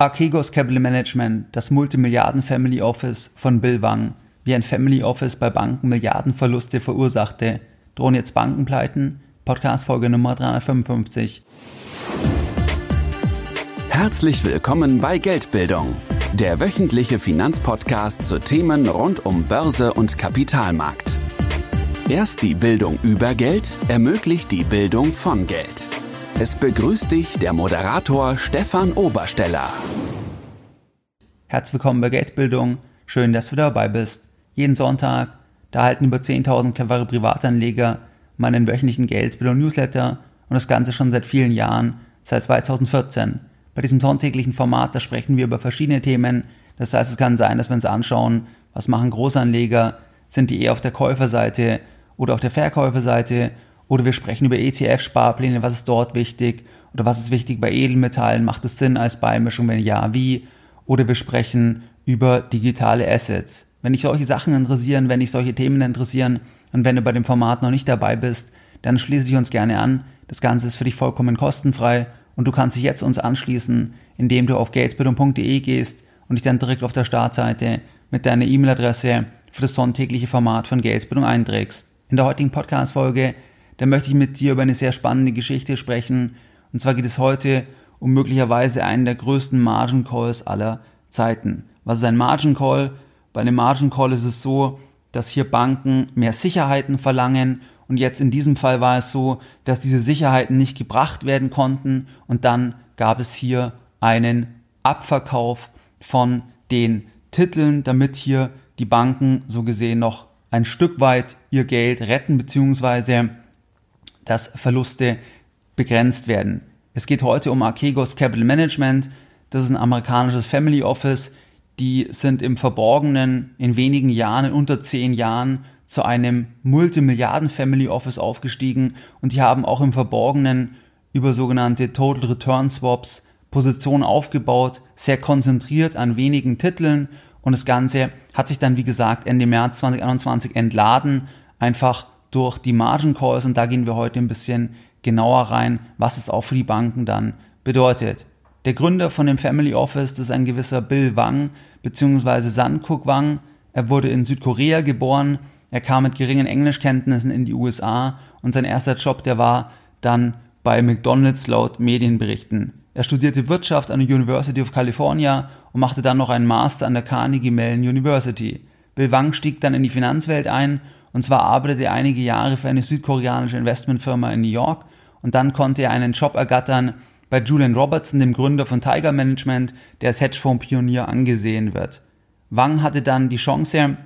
Archegos Capital Management, das Multimilliarden Family Office von Bill Wang, wie ein Family Office bei Banken Milliardenverluste verursachte, drohen jetzt Bankenpleiten? Podcast Folge Nummer 355. Herzlich willkommen bei Geldbildung, der wöchentliche Finanzpodcast zu Themen rund um Börse und Kapitalmarkt. Erst die Bildung über Geld ermöglicht die Bildung von Geld. Es begrüßt dich der Moderator Stefan Obersteller. Herzlich willkommen bei Geldbildung. Schön, dass du dabei bist. Jeden Sonntag, da halten über 10.000 clevere Privatanleger meinen wöchentlichen Geldbildung-Newsletter und das Ganze schon seit vielen Jahren, seit 2014. Bei diesem sonntäglichen Format, da sprechen wir über verschiedene Themen. Das heißt, es kann sein, dass wir uns anschauen, was machen Großanleger, sind die eher auf der Käuferseite oder auf der Verkäuferseite oder wir sprechen über ETF-Sparpläne, was ist dort wichtig? Oder was ist wichtig bei Edelmetallen? Macht es Sinn als Beimischung? Wenn ja, wie? Oder wir sprechen über digitale Assets. Wenn dich solche Sachen interessieren, wenn dich solche Themen interessieren und wenn du bei dem Format noch nicht dabei bist, dann schließe dich uns gerne an. Das Ganze ist für dich vollkommen kostenfrei und du kannst dich jetzt uns anschließen, indem du auf geldbildung.de gehst und dich dann direkt auf der Startseite mit deiner E-Mail-Adresse für das sonntägliche Format von Geldbildung einträgst. In der heutigen Podcast-Folge da möchte ich mit dir über eine sehr spannende Geschichte sprechen. Und zwar geht es heute um möglicherweise einen der größten Margin Calls aller Zeiten. Was ist ein Margin Call? Bei einem Margin Call ist es so, dass hier Banken mehr Sicherheiten verlangen und jetzt in diesem Fall war es so, dass diese Sicherheiten nicht gebracht werden konnten und dann gab es hier einen Abverkauf von den Titeln, damit hier die Banken so gesehen noch ein Stück weit ihr Geld retten beziehungsweise dass Verluste begrenzt werden. Es geht heute um Archegos Capital Management. Das ist ein amerikanisches Family Office. Die sind im Verborgenen in wenigen Jahren, in unter zehn Jahren, zu einem Multimilliarden Family Office aufgestiegen und die haben auch im Verborgenen über sogenannte Total Return Swaps Positionen aufgebaut, sehr konzentriert an wenigen Titeln und das Ganze hat sich dann, wie gesagt, Ende März 2021 entladen, einfach durch die Margin Calls und da gehen wir heute ein bisschen genauer rein, was es auch für die Banken dann bedeutet. Der Gründer von dem Family Office, das ist ein gewisser Bill Wang bzw. Sankuk Wang. Er wurde in Südkorea geboren, er kam mit geringen Englischkenntnissen in die USA und sein erster Job, der war dann bei McDonald's laut Medienberichten. Er studierte Wirtschaft an der University of California und machte dann noch einen Master an der Carnegie Mellon University. Bill Wang stieg dann in die Finanzwelt ein und zwar arbeitete er einige Jahre für eine südkoreanische Investmentfirma in New York und dann konnte er einen Job ergattern bei Julian Robertson, dem Gründer von Tiger Management, der als Hedgefonds-Pionier angesehen wird. Wang hatte dann die Chance,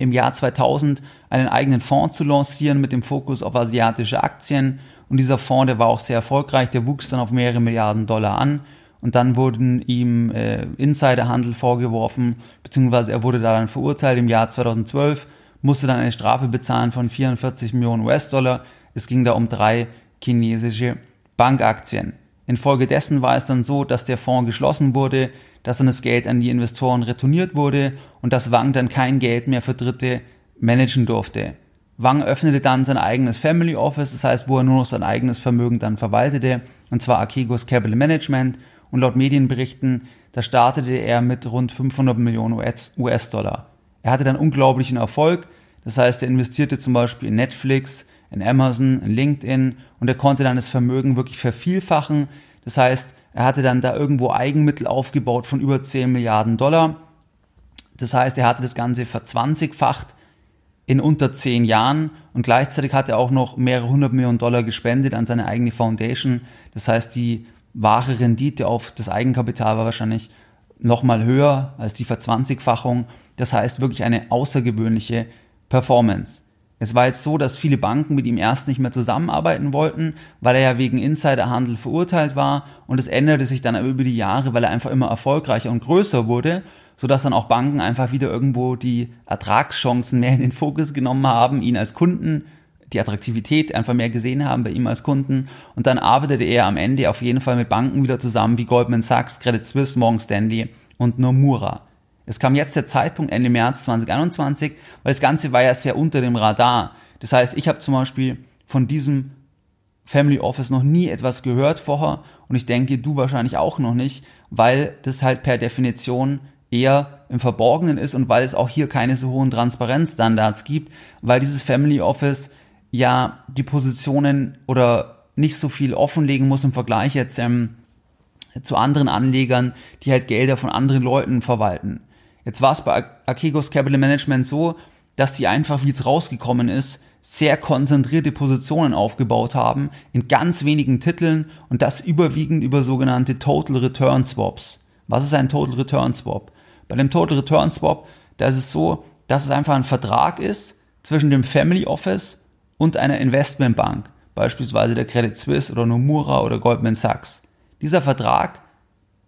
im Jahr 2000 einen eigenen Fonds zu lancieren mit dem Fokus auf asiatische Aktien. Und dieser Fonds, der war auch sehr erfolgreich, der wuchs dann auf mehrere Milliarden Dollar an. Und dann wurden ihm äh, Insiderhandel vorgeworfen, beziehungsweise er wurde daran verurteilt im Jahr 2012 musste dann eine Strafe bezahlen von 44 Millionen US-Dollar. Es ging da um drei chinesische Bankaktien. Infolgedessen war es dann so, dass der Fonds geschlossen wurde, dass dann das Geld an die Investoren retourniert wurde und dass Wang dann kein Geld mehr für Dritte managen durfte. Wang öffnete dann sein eigenes Family Office, das heißt, wo er nur noch sein eigenes Vermögen dann verwaltete, und zwar Archegos Capital Management. Und laut Medienberichten, da startete er mit rund 500 Millionen US-Dollar. Er hatte dann unglaublichen Erfolg. Das heißt, er investierte zum Beispiel in Netflix, in Amazon, in LinkedIn und er konnte dann das Vermögen wirklich vervielfachen. Das heißt, er hatte dann da irgendwo Eigenmittel aufgebaut von über 10 Milliarden Dollar. Das heißt, er hatte das Ganze verzwanzigfacht in unter 10 Jahren und gleichzeitig hat er auch noch mehrere hundert Millionen Dollar gespendet an seine eigene Foundation. Das heißt, die wahre Rendite auf das Eigenkapital war wahrscheinlich nochmal höher als die Verzwanzigfachung. Das heißt wirklich eine außergewöhnliche Performance. Es war jetzt so, dass viele Banken mit ihm erst nicht mehr zusammenarbeiten wollten, weil er ja wegen Insiderhandel verurteilt war und es änderte sich dann über die Jahre, weil er einfach immer erfolgreicher und größer wurde, sodass dann auch Banken einfach wieder irgendwo die Ertragschancen mehr in den Fokus genommen haben, ihn als Kunden die Attraktivität einfach mehr gesehen haben bei ihm als Kunden. Und dann arbeitete er am Ende auf jeden Fall mit Banken wieder zusammen wie Goldman Sachs, Credit Suisse, Morgan Stanley und Nomura. Es kam jetzt der Zeitpunkt Ende März 2021, weil das Ganze war ja sehr unter dem Radar. Das heißt, ich habe zum Beispiel von diesem Family Office noch nie etwas gehört vorher und ich denke, du wahrscheinlich auch noch nicht, weil das halt per Definition eher im Verborgenen ist und weil es auch hier keine so hohen Transparenzstandards gibt, weil dieses Family Office ja die Positionen oder nicht so viel offenlegen muss im Vergleich jetzt ähm, zu anderen Anlegern, die halt Gelder von anderen Leuten verwalten. Jetzt war es bei Archegos Capital Management so, dass die einfach, wie es rausgekommen ist, sehr konzentrierte Positionen aufgebaut haben in ganz wenigen Titeln und das überwiegend über sogenannte Total Return Swaps. Was ist ein Total Return Swap? Bei dem Total Return Swap, da ist es so, dass es einfach ein Vertrag ist zwischen dem Family Office und einer Investmentbank, beispielsweise der Credit Suisse oder Nomura oder Goldman Sachs. Dieser Vertrag,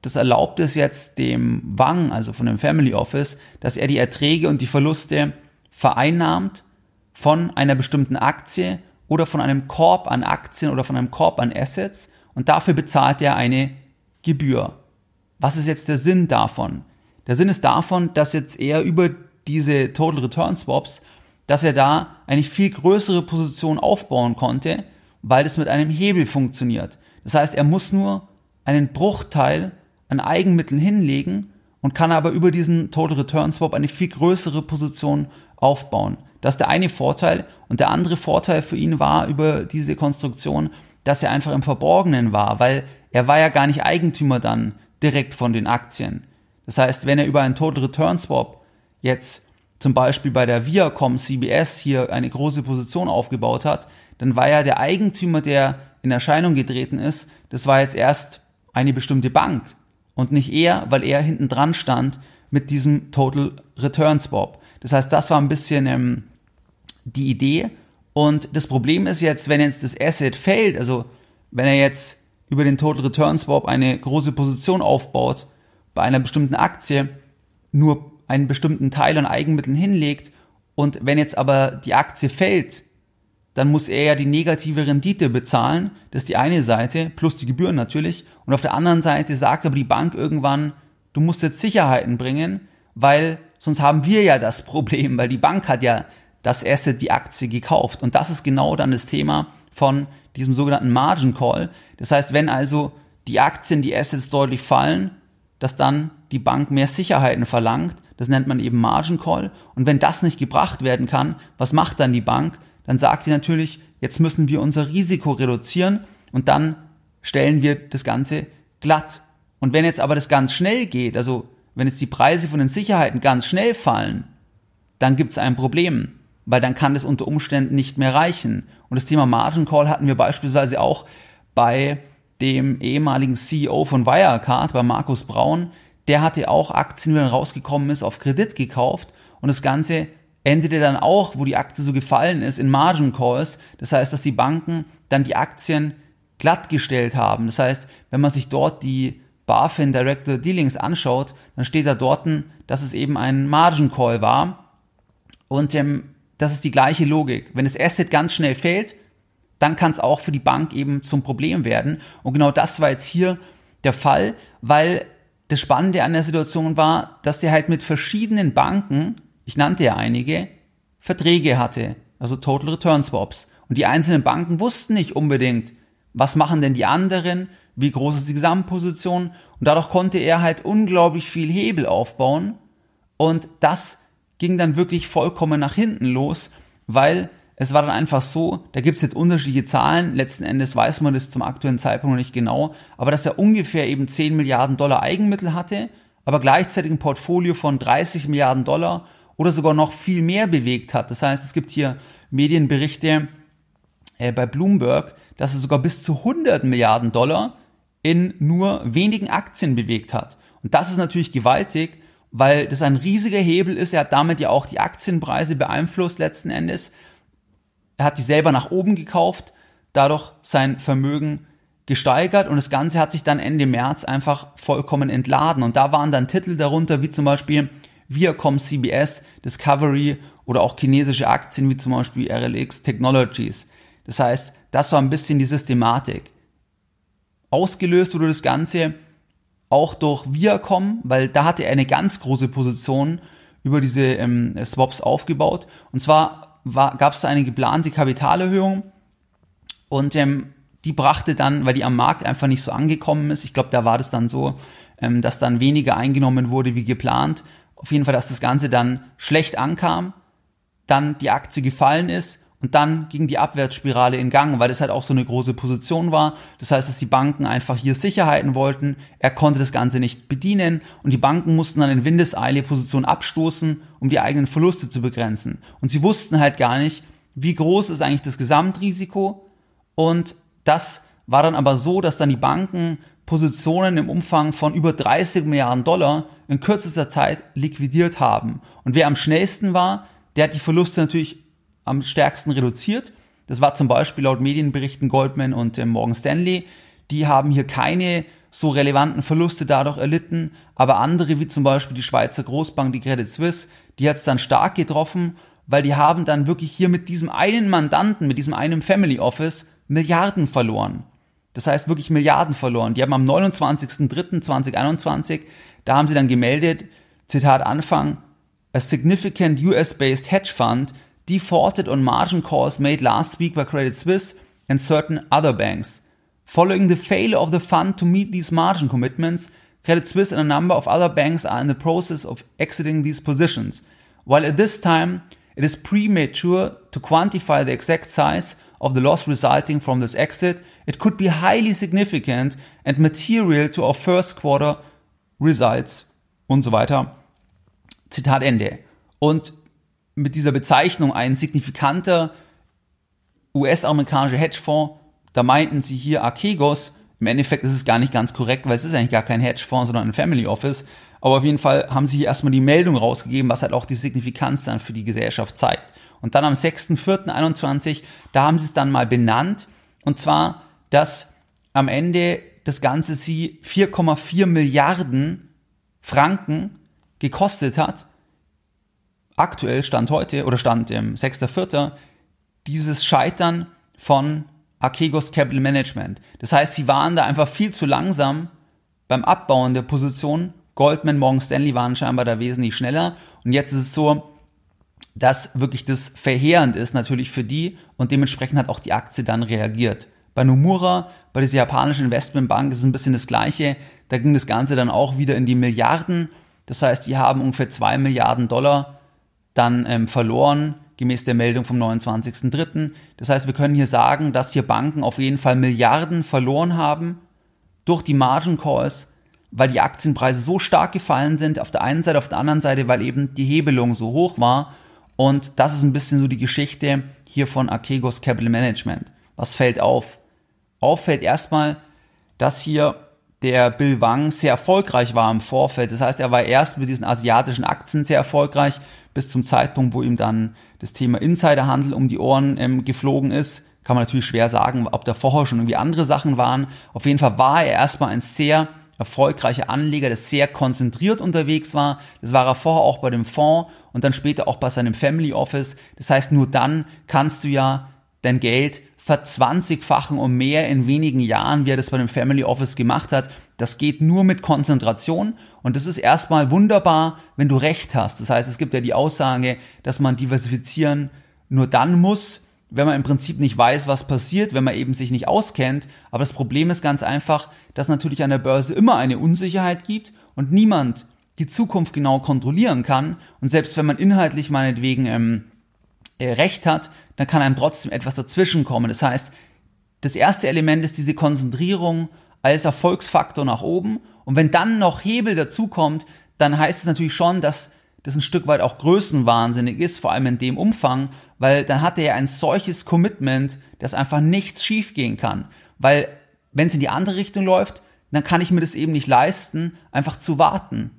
das erlaubt es jetzt dem Wang, also von dem Family Office, dass er die Erträge und die Verluste vereinnahmt von einer bestimmten Aktie oder von einem Korb an Aktien oder von einem Korb an Assets und dafür bezahlt er eine Gebühr. Was ist jetzt der Sinn davon? Der Sinn ist davon, dass jetzt er über diese Total Return Swaps, dass er da eine viel größere Position aufbauen konnte, weil das mit einem Hebel funktioniert. Das heißt, er muss nur einen Bruchteil an Eigenmitteln hinlegen und kann aber über diesen Total Return Swap eine viel größere Position aufbauen. Das ist der eine Vorteil. Und der andere Vorteil für ihn war über diese Konstruktion, dass er einfach im Verborgenen war, weil er war ja gar nicht Eigentümer dann direkt von den Aktien. Das heißt, wenn er über einen Total Return Swap jetzt zum Beispiel bei der Viacom CBS hier eine große Position aufgebaut hat, dann war ja der Eigentümer, der in Erscheinung getreten ist, das war jetzt erst eine bestimmte Bank und nicht er, weil er hinten dran stand mit diesem Total Return Swap. Das heißt, das war ein bisschen ähm, die Idee. Und das Problem ist jetzt, wenn jetzt das Asset fällt, also wenn er jetzt über den Total Return Swap eine große Position aufbaut, bei einer bestimmten Aktie nur einen bestimmten Teil an Eigenmitteln hinlegt und wenn jetzt aber die Aktie fällt, dann muss er ja die negative Rendite bezahlen, das ist die eine Seite, plus die Gebühren natürlich, und auf der anderen Seite sagt aber die Bank irgendwann, du musst jetzt Sicherheiten bringen, weil sonst haben wir ja das Problem, weil die Bank hat ja das Asset, die Aktie gekauft. Und das ist genau dann das Thema von diesem sogenannten Margin Call. Das heißt, wenn also die Aktien, die Assets deutlich fallen, dass dann die Bank mehr Sicherheiten verlangt. Das nennt man eben Margin Call. Und wenn das nicht gebracht werden kann, was macht dann die Bank? Dann sagt die natürlich, jetzt müssen wir unser Risiko reduzieren und dann stellen wir das Ganze glatt. Und wenn jetzt aber das ganz schnell geht, also wenn jetzt die Preise von den Sicherheiten ganz schnell fallen, dann gibt es ein Problem weil dann kann es unter Umständen nicht mehr reichen. Und das Thema Margin Call hatten wir beispielsweise auch bei dem ehemaligen CEO von Wirecard, bei Markus Braun. Der hatte auch Aktien, wenn er rausgekommen ist, auf Kredit gekauft. Und das Ganze endete dann auch, wo die Aktie so gefallen ist, in Margin Calls. Das heißt, dass die Banken dann die Aktien glattgestellt haben. Das heißt, wenn man sich dort die BaFin Director Dealings anschaut, dann steht da dort, dass es eben ein Margin Call war. Und ähm, das ist die gleiche Logik. Wenn das Asset ganz schnell fällt, dann kann es auch für die Bank eben zum Problem werden. Und genau das war jetzt hier der Fall, weil das Spannende an der Situation war, dass der halt mit verschiedenen Banken, ich nannte ja einige, Verträge hatte, also Total Return Swaps. Und die einzelnen Banken wussten nicht unbedingt, was machen denn die anderen, wie groß ist die Gesamtposition. Und dadurch konnte er halt unglaublich viel Hebel aufbauen. Und das ging dann wirklich vollkommen nach hinten los, weil es war dann einfach so, da gibt es jetzt unterschiedliche Zahlen, letzten Endes weiß man das zum aktuellen Zeitpunkt noch nicht genau, aber dass er ungefähr eben 10 Milliarden Dollar Eigenmittel hatte, aber gleichzeitig ein Portfolio von 30 Milliarden Dollar oder sogar noch viel mehr bewegt hat. Das heißt, es gibt hier Medienberichte äh, bei Bloomberg, dass er sogar bis zu 100 Milliarden Dollar in nur wenigen Aktien bewegt hat. Und das ist natürlich gewaltig weil das ein riesiger Hebel ist. Er hat damit ja auch die Aktienpreise beeinflusst letzten Endes. Er hat die selber nach oben gekauft, dadurch sein Vermögen gesteigert und das Ganze hat sich dann Ende März einfach vollkommen entladen. Und da waren dann Titel darunter wie zum Beispiel Viacom CBS, Discovery oder auch chinesische Aktien wie zum Beispiel RLX Technologies. Das heißt, das war ein bisschen die Systematik. Ausgelöst wurde das Ganze auch durch Viacom, weil da hatte er eine ganz große Position über diese ähm, Swaps aufgebaut. Und zwar gab es eine geplante Kapitalerhöhung und ähm, die brachte dann, weil die am Markt einfach nicht so angekommen ist, ich glaube, da war das dann so, ähm, dass dann weniger eingenommen wurde wie geplant. Auf jeden Fall, dass das Ganze dann schlecht ankam, dann die Aktie gefallen ist und dann ging die Abwärtsspirale in Gang, weil das halt auch so eine große Position war. Das heißt, dass die Banken einfach hier Sicherheiten wollten. Er konnte das Ganze nicht bedienen und die Banken mussten dann in Windeseile Position abstoßen, um die eigenen Verluste zu begrenzen. Und sie wussten halt gar nicht, wie groß ist eigentlich das Gesamtrisiko. Und das war dann aber so, dass dann die Banken Positionen im Umfang von über 30 Milliarden Dollar in kürzester Zeit liquidiert haben. Und wer am schnellsten war, der hat die Verluste natürlich am stärksten reduziert. Das war zum Beispiel laut Medienberichten Goldman und äh, Morgan Stanley. Die haben hier keine so relevanten Verluste dadurch erlitten, aber andere, wie zum Beispiel die Schweizer Großbank, die Credit Suisse, die hat es dann stark getroffen, weil die haben dann wirklich hier mit diesem einen Mandanten, mit diesem einen Family Office Milliarden verloren. Das heißt wirklich Milliarden verloren. Die haben am 29.03.2021, da haben sie dann gemeldet, Zitat Anfang, a significant US-based hedge fund defaulted on margin calls made last week by Credit Suisse and certain other banks. Following the failure of the fund to meet these margin commitments, Credit Suisse and a number of other banks are in the process of exiting these positions. While at this time, it is premature to quantify the exact size of the loss resulting from this exit, it could be highly significant and material to our first quarter results und so weiter. Zitat Ende. Und mit dieser Bezeichnung ein signifikanter US-amerikanischer Hedgefonds, da meinten sie hier Archegos. Im Endeffekt ist es gar nicht ganz korrekt, weil es ist eigentlich gar kein Hedgefonds, sondern ein Family Office. Aber auf jeden Fall haben sie hier erstmal die Meldung rausgegeben, was halt auch die Signifikanz dann für die Gesellschaft zeigt. Und dann am 6.4.21, da haben sie es dann mal benannt. Und zwar, dass am Ende das Ganze sie 4,4 Milliarden Franken gekostet hat aktuell Stand heute oder Stand ähm, 6.4. dieses Scheitern von Archegos Capital Management. Das heißt, sie waren da einfach viel zu langsam beim Abbauen der Position. Goldman, Morgan Stanley waren scheinbar da wesentlich schneller. Und jetzt ist es so, dass wirklich das verheerend ist natürlich für die und dementsprechend hat auch die Aktie dann reagiert. Bei Nomura, bei dieser japanischen Investmentbank ist es ein bisschen das Gleiche. Da ging das Ganze dann auch wieder in die Milliarden. Das heißt, die haben ungefähr zwei Milliarden Dollar dann ähm, verloren, gemäß der Meldung vom 29.03. Das heißt, wir können hier sagen, dass hier Banken auf jeden Fall Milliarden verloren haben durch die Margin Calls, weil die Aktienpreise so stark gefallen sind, auf der einen Seite, auf der anderen Seite, weil eben die Hebelung so hoch war. Und das ist ein bisschen so die Geschichte hier von Archegos Capital Management. Was fällt auf? Auffällt erstmal, dass hier der Bill Wang sehr erfolgreich war im Vorfeld. Das heißt, er war erst mit diesen asiatischen Aktien sehr erfolgreich, bis zum Zeitpunkt, wo ihm dann das Thema Insiderhandel um die Ohren ähm, geflogen ist. Kann man natürlich schwer sagen, ob da vorher schon irgendwie andere Sachen waren. Auf jeden Fall war er erstmal ein sehr erfolgreicher Anleger, der sehr konzentriert unterwegs war. Das war er vorher auch bei dem Fonds und dann später auch bei seinem Family Office. Das heißt, nur dann kannst du ja dein Geld verzwanzigfachen und mehr in wenigen Jahren, wie er das bei dem Family Office gemacht hat. Das geht nur mit Konzentration und das ist erstmal wunderbar, wenn du recht hast. Das heißt, es gibt ja die Aussage, dass man diversifizieren nur dann muss, wenn man im Prinzip nicht weiß, was passiert, wenn man eben sich nicht auskennt. Aber das Problem ist ganz einfach, dass natürlich an der Börse immer eine Unsicherheit gibt und niemand die Zukunft genau kontrollieren kann. Und selbst wenn man inhaltlich meinetwegen ähm, äh, recht hat, dann kann einem trotzdem etwas dazwischen kommen. Das heißt, das erste Element ist diese Konzentrierung als Erfolgsfaktor nach oben. Und wenn dann noch Hebel dazukommt, dann heißt es natürlich schon, dass das ein Stück weit auch größenwahnsinnig ist, vor allem in dem Umfang, weil dann hat er ja ein solches Commitment, dass einfach nichts schiefgehen kann. Weil wenn es in die andere Richtung läuft, dann kann ich mir das eben nicht leisten, einfach zu warten.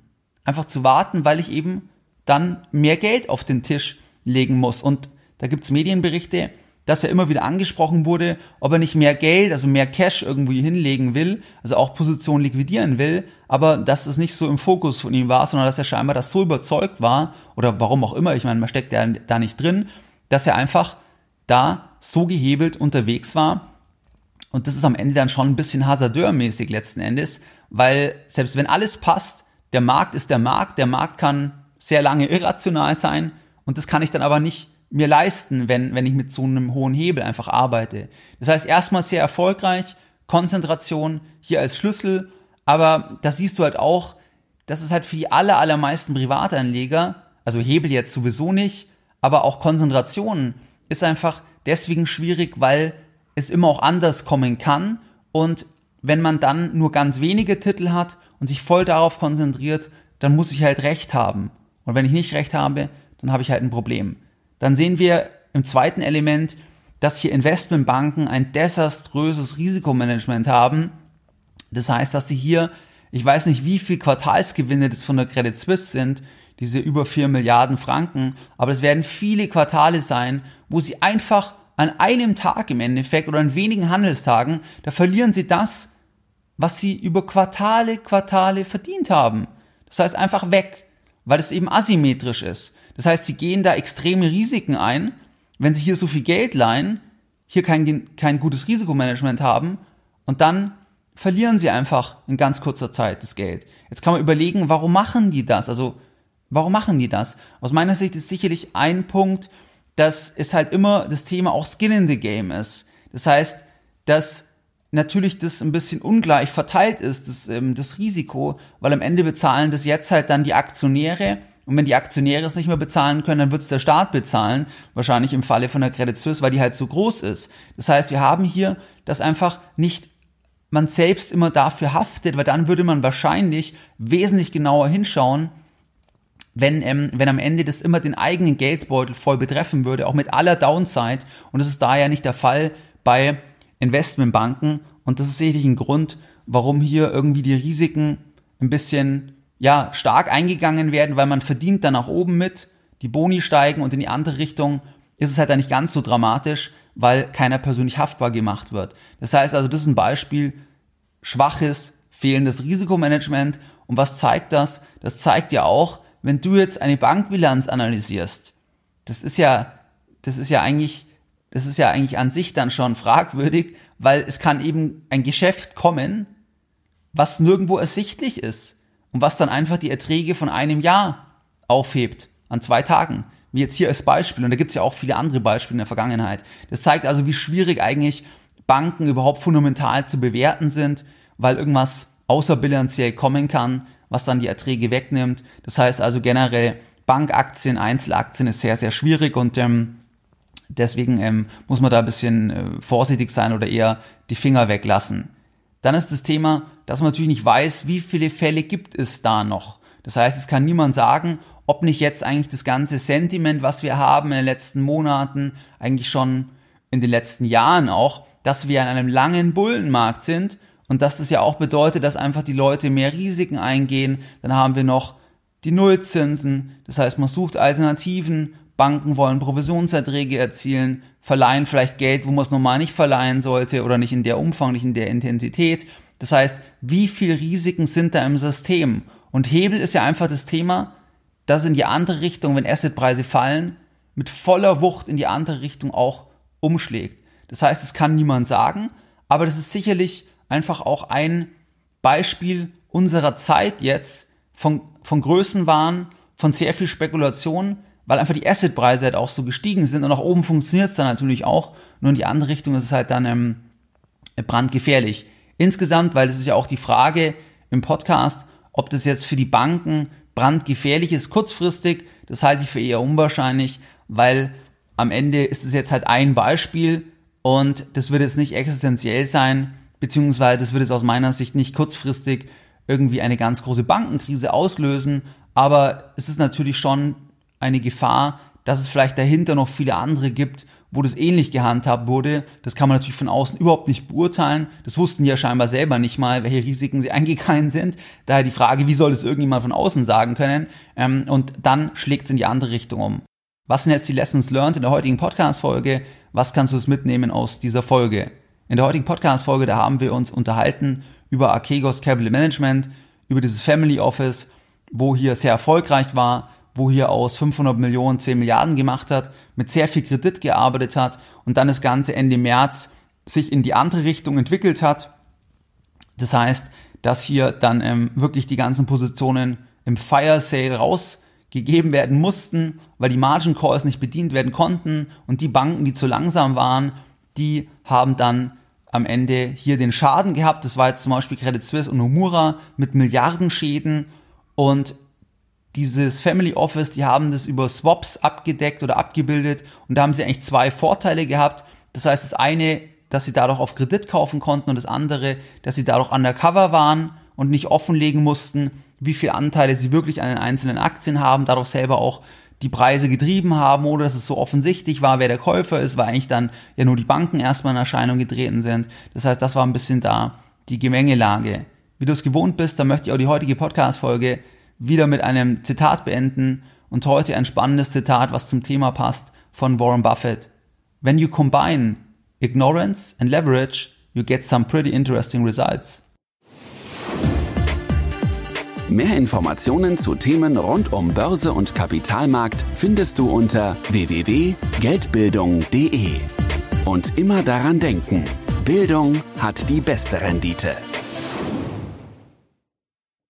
Einfach zu warten, weil ich eben dann mehr Geld auf den Tisch legen muss. Und da gibt's Medienberichte, dass er immer wieder angesprochen wurde, ob er nicht mehr Geld, also mehr Cash irgendwie hinlegen will, also auch Positionen liquidieren will, aber dass es nicht so im Fokus von ihm war, sondern dass er scheinbar das so überzeugt war, oder warum auch immer, ich meine, man steckt ja da nicht drin, dass er einfach da so gehebelt unterwegs war. Und das ist am Ende dann schon ein bisschen hasardeurmäßig letzten Endes, weil selbst wenn alles passt, der Markt ist der Markt, der Markt kann sehr lange irrational sein und das kann ich dann aber nicht mir leisten, wenn, wenn ich mit so einem hohen Hebel einfach arbeite. Das heißt, erstmal sehr erfolgreich, Konzentration hier als Schlüssel, aber das siehst du halt auch, das ist halt für die aller, allermeisten Privatanleger, also Hebel jetzt sowieso nicht, aber auch Konzentration ist einfach deswegen schwierig, weil es immer auch anders kommen kann und wenn man dann nur ganz wenige Titel hat und sich voll darauf konzentriert, dann muss ich halt recht haben. Und wenn ich nicht recht habe, dann habe ich halt ein Problem. Dann sehen wir im zweiten Element, dass hier Investmentbanken ein desaströses Risikomanagement haben. Das heißt, dass sie hier, ich weiß nicht, wie viel Quartalsgewinne das von der Credit Suisse sind, diese über vier Milliarden Franken, aber es werden viele Quartale sein, wo sie einfach an einem Tag im Endeffekt oder an wenigen Handelstagen, da verlieren sie das, was sie über Quartale, Quartale verdient haben. Das heißt einfach weg, weil es eben asymmetrisch ist. Das heißt, sie gehen da extreme Risiken ein, wenn sie hier so viel Geld leihen, hier kein, kein gutes Risikomanagement haben und dann verlieren sie einfach in ganz kurzer Zeit das Geld. Jetzt kann man überlegen, warum machen die das? Also, warum machen die das? Aus meiner Sicht ist sicherlich ein Punkt, dass es halt immer das Thema auch Skin in the Game ist. Das heißt, dass natürlich das ein bisschen ungleich verteilt ist, das, ähm, das Risiko, weil am Ende bezahlen das jetzt halt dann die Aktionäre und wenn die Aktionäre es nicht mehr bezahlen können, dann wird es der Staat bezahlen, wahrscheinlich im Falle von der Credit Suisse, weil die halt so groß ist. Das heißt, wir haben hier, dass einfach nicht man selbst immer dafür haftet, weil dann würde man wahrscheinlich wesentlich genauer hinschauen, wenn, ähm, wenn am Ende das immer den eigenen Geldbeutel voll betreffen würde, auch mit aller Downside. Und das ist da ja nicht der Fall bei Investmentbanken. Und das ist sicherlich ein Grund, warum hier irgendwie die Risiken ein bisschen, ja, stark eingegangen werden, weil man verdient dann nach oben mit, die Boni steigen und in die andere Richtung ist es halt dann nicht ganz so dramatisch, weil keiner persönlich haftbar gemacht wird. Das heißt also, das ist ein Beispiel schwaches, fehlendes Risikomanagement. Und was zeigt das? Das zeigt ja auch, wenn du jetzt eine Bankbilanz analysierst, das ist ja, das ist ja eigentlich, das ist ja eigentlich an sich dann schon fragwürdig, weil es kann eben ein Geschäft kommen, was nirgendwo ersichtlich ist und was dann einfach die Erträge von einem Jahr aufhebt an zwei Tagen. Wie jetzt hier als Beispiel. Und da gibt es ja auch viele andere Beispiele in der Vergangenheit. Das zeigt also, wie schwierig eigentlich Banken überhaupt fundamental zu bewerten sind, weil irgendwas außerbilanziell kommen kann, was dann die Erträge wegnimmt. Das heißt also generell Bankaktien, Einzelaktien ist sehr, sehr schwierig und ähm, deswegen ähm, muss man da ein bisschen äh, vorsichtig sein oder eher die Finger weglassen. Dann ist das Thema, dass man natürlich nicht weiß, wie viele Fälle gibt es da noch. Das heißt, es kann niemand sagen, ob nicht jetzt eigentlich das ganze Sentiment, was wir haben in den letzten Monaten, eigentlich schon in den letzten Jahren auch, dass wir in einem langen Bullenmarkt sind und dass das ja auch bedeutet, dass einfach die Leute mehr Risiken eingehen. Dann haben wir noch die Nullzinsen. Das heißt, man sucht Alternativen. Banken wollen Provisionserträge erzielen, verleihen vielleicht Geld, wo man es normal nicht verleihen sollte oder nicht in der Umfang, nicht in der Intensität. Das heißt, wie viel Risiken sind da im System? Und Hebel ist ja einfach das Thema, dass in die andere Richtung, wenn Assetpreise fallen, mit voller Wucht in die andere Richtung auch umschlägt. Das heißt, es kann niemand sagen, aber das ist sicherlich einfach auch ein Beispiel unserer Zeit jetzt von, von Größenwahn, von sehr viel Spekulation, weil einfach die Assetpreise halt auch so gestiegen sind und nach oben funktioniert es dann natürlich auch, nur in die andere Richtung ist es halt dann ähm, brandgefährlich. Insgesamt, weil das ist ja auch die Frage im Podcast, ob das jetzt für die Banken brandgefährlich ist kurzfristig, das halte ich für eher unwahrscheinlich, weil am Ende ist es jetzt halt ein Beispiel und das wird jetzt nicht existenziell sein beziehungsweise das würde es aus meiner Sicht nicht kurzfristig irgendwie eine ganz große Bankenkrise auslösen, aber es ist natürlich schon eine Gefahr, dass es vielleicht dahinter noch viele andere gibt, wo das ähnlich gehandhabt wurde. Das kann man natürlich von außen überhaupt nicht beurteilen. Das wussten die ja scheinbar selber nicht mal, welche Risiken sie eingegangen sind. Daher die Frage, wie soll es irgendjemand von außen sagen können? Ähm, und dann schlägt es in die andere Richtung um. Was sind jetzt die Lessons learned in der heutigen Podcast-Folge? Was kannst du es mitnehmen aus dieser Folge? In der heutigen Podcast-Folge, da haben wir uns unterhalten über Archegos Capital Management, über dieses Family Office, wo hier sehr erfolgreich war, wo hier aus 500 Millionen 10 Milliarden gemacht hat, mit sehr viel Kredit gearbeitet hat und dann das Ganze Ende März sich in die andere Richtung entwickelt hat. Das heißt, dass hier dann ähm, wirklich die ganzen Positionen im Fire Sale raus gegeben werden mussten, weil die Margin Calls nicht bedient werden konnten und die Banken, die zu langsam waren, die haben dann am Ende hier den Schaden gehabt. Das war jetzt zum Beispiel Credit Suisse und Nomura mit Milliardenschäden und dieses Family Office, die haben das über Swaps abgedeckt oder abgebildet und da haben sie eigentlich zwei Vorteile gehabt. Das heißt, das eine, dass sie dadurch auf Kredit kaufen konnten und das andere, dass sie dadurch undercover waren und nicht offenlegen mussten, wie viele Anteile sie wirklich an den einzelnen Aktien haben, dadurch selber auch die Preise getrieben haben oder dass es so offensichtlich war, wer der Käufer ist, weil eigentlich dann ja nur die Banken erstmal in Erscheinung getreten sind. Das heißt, das war ein bisschen da die Gemengelage. Wie du es gewohnt bist, dann möchte ich auch die heutige Podcast-Folge wieder mit einem Zitat beenden und heute ein spannendes Zitat, was zum Thema passt, von Warren Buffett. When you combine ignorance and leverage, you get some pretty interesting results. Mehr Informationen zu Themen rund um Börse und Kapitalmarkt findest du unter www.geldbildung.de. Und immer daran denken, Bildung hat die beste Rendite.